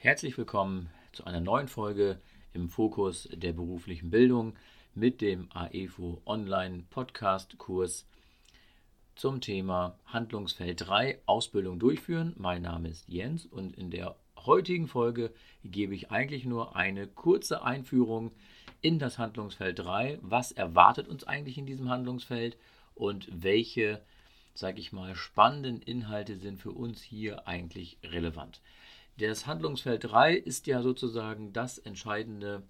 Herzlich willkommen zu einer neuen Folge im Fokus der beruflichen Bildung mit dem AEFO Online Podcast Kurs zum Thema Handlungsfeld 3 Ausbildung durchführen. Mein Name ist Jens und in der heutigen Folge gebe ich eigentlich nur eine kurze Einführung in das Handlungsfeld 3. Was erwartet uns eigentlich in diesem Handlungsfeld und welche, sage ich mal, spannenden Inhalte sind für uns hier eigentlich relevant? Das Handlungsfeld 3 ist ja sozusagen das entscheidende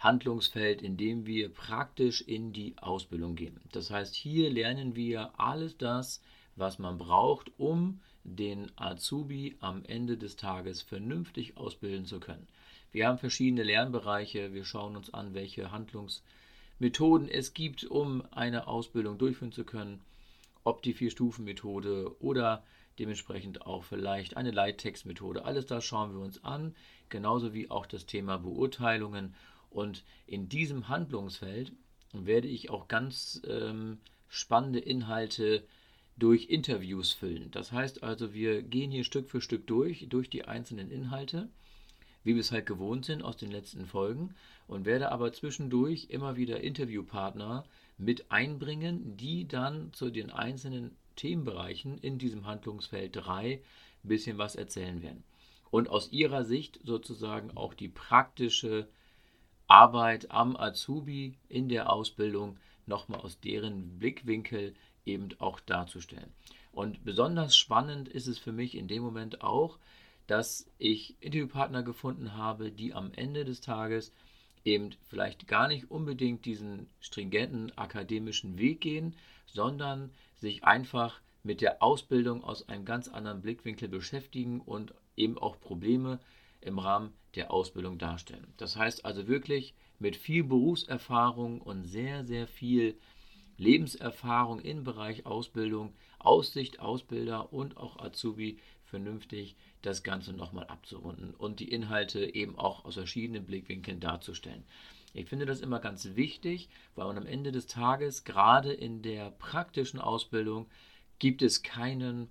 Handlungsfeld, in dem wir praktisch in die Ausbildung gehen. Das heißt, hier lernen wir alles das, was man braucht, um den Azubi am Ende des Tages vernünftig ausbilden zu können. Wir haben verschiedene Lernbereiche, wir schauen uns an, welche Handlungsmethoden es gibt, um eine Ausbildung durchführen zu können, ob die Vier-Stufen-Methode oder dementsprechend auch vielleicht eine Leittextmethode. Alles das schauen wir uns an, genauso wie auch das Thema Beurteilungen. Und in diesem Handlungsfeld werde ich auch ganz ähm, spannende Inhalte durch Interviews füllen. Das heißt also, wir gehen hier Stück für Stück durch, durch die einzelnen Inhalte, wie wir es halt gewohnt sind aus den letzten Folgen, und werde aber zwischendurch immer wieder Interviewpartner mit einbringen, die dann zu den einzelnen Themenbereichen in diesem Handlungsfeld 3 ein bisschen was erzählen werden. Und aus ihrer Sicht sozusagen auch die praktische Arbeit am Azubi in der Ausbildung nochmal aus deren Blickwinkel eben auch darzustellen. Und besonders spannend ist es für mich in dem Moment auch, dass ich Interviewpartner gefunden habe, die am Ende des Tages eben vielleicht gar nicht unbedingt diesen stringenten akademischen Weg gehen, sondern sich einfach mit der Ausbildung aus einem ganz anderen Blickwinkel beschäftigen und eben auch Probleme im Rahmen der Ausbildung darstellen. Das heißt also wirklich mit viel Berufserfahrung und sehr, sehr viel Lebenserfahrung im Bereich Ausbildung, Aussicht, Ausbilder und auch Azubi vernünftig das Ganze nochmal abzurunden und die Inhalte eben auch aus verschiedenen Blickwinkeln darzustellen. Ich finde das immer ganz wichtig, weil man am Ende des Tages, gerade in der praktischen Ausbildung, gibt es keinen,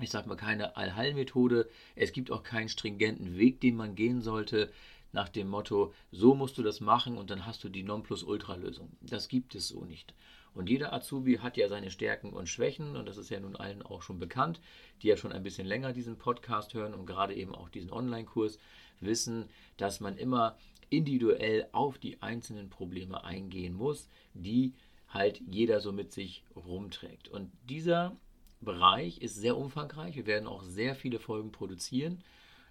ich sag mal, keine Allheilmethode. Es gibt auch keinen stringenten Weg, den man gehen sollte, nach dem Motto, so musst du das machen und dann hast du die Nonplusultra-Lösung. Das gibt es so nicht. Und jeder Azubi hat ja seine Stärken und Schwächen und das ist ja nun allen auch schon bekannt, die ja schon ein bisschen länger diesen Podcast hören und gerade eben auch diesen Online-Kurs wissen, dass man immer individuell auf die einzelnen Probleme eingehen muss, die halt jeder so mit sich rumträgt. Und dieser Bereich ist sehr umfangreich. Wir werden auch sehr viele Folgen produzieren,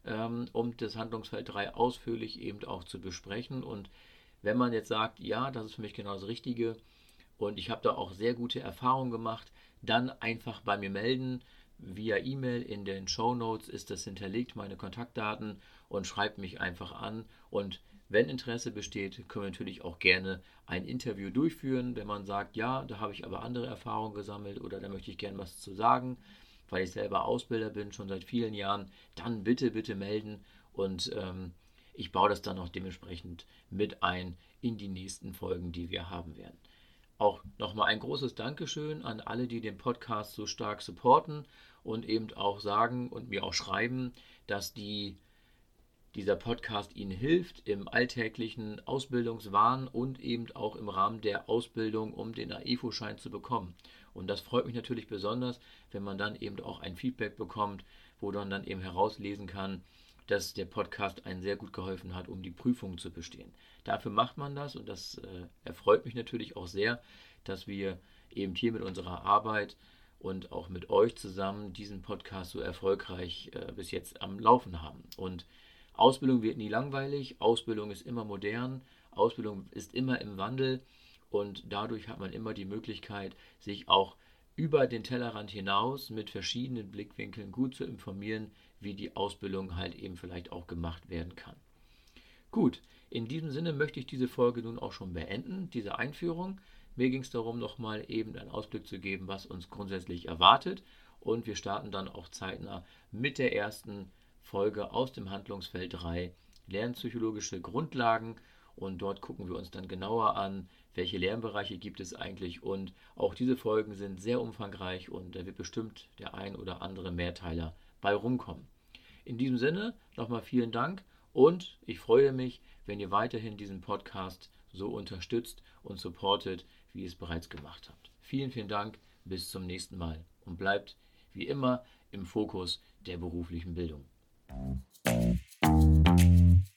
ähm, um das Handlungsfeld 3 ausführlich eben auch zu besprechen. Und wenn man jetzt sagt, ja, das ist für mich genau das Richtige und ich habe da auch sehr gute Erfahrungen gemacht, dann einfach bei mir melden. Via E-Mail in den Show Notes ist das hinterlegt, meine Kontaktdaten und schreibt mich einfach an und wenn Interesse besteht, können wir natürlich auch gerne ein Interview durchführen. Wenn man sagt, ja, da habe ich aber andere Erfahrungen gesammelt oder da möchte ich gerne was zu sagen, weil ich selber Ausbilder bin, schon seit vielen Jahren, dann bitte, bitte melden und ähm, ich baue das dann auch dementsprechend mit ein in die nächsten Folgen, die wir haben werden. Auch nochmal ein großes Dankeschön an alle, die den Podcast so stark supporten und eben auch sagen und mir auch schreiben, dass die dieser Podcast Ihnen hilft im alltäglichen Ausbildungswahn und eben auch im Rahmen der Ausbildung, um den AEFO-Schein zu bekommen. Und das freut mich natürlich besonders, wenn man dann eben auch ein Feedback bekommt, wo man dann eben herauslesen kann, dass der Podcast einen sehr gut geholfen hat, um die Prüfung zu bestehen. Dafür macht man das und das äh, erfreut mich natürlich auch sehr, dass wir eben hier mit unserer Arbeit und auch mit euch zusammen diesen Podcast so erfolgreich äh, bis jetzt am Laufen haben. Und Ausbildung wird nie langweilig, Ausbildung ist immer modern, Ausbildung ist immer im Wandel und dadurch hat man immer die Möglichkeit, sich auch über den Tellerrand hinaus mit verschiedenen Blickwinkeln gut zu informieren, wie die Ausbildung halt eben vielleicht auch gemacht werden kann. Gut, in diesem Sinne möchte ich diese Folge nun auch schon beenden, diese Einführung. Mir ging es darum, nochmal eben einen Ausblick zu geben, was uns grundsätzlich erwartet. Und wir starten dann auch zeitnah mit der ersten Folge aus dem Handlungsfeld 3 Lernpsychologische Grundlagen und dort gucken wir uns dann genauer an, welche Lernbereiche gibt es eigentlich und auch diese Folgen sind sehr umfangreich und da wird bestimmt der ein oder andere Mehrteiler bei rumkommen. In diesem Sinne nochmal vielen Dank und ich freue mich, wenn ihr weiterhin diesen Podcast so unterstützt und supportet, wie ihr es bereits gemacht habt. Vielen, vielen Dank, bis zum nächsten Mal und bleibt wie immer im Fokus der beruflichen Bildung. Thank you.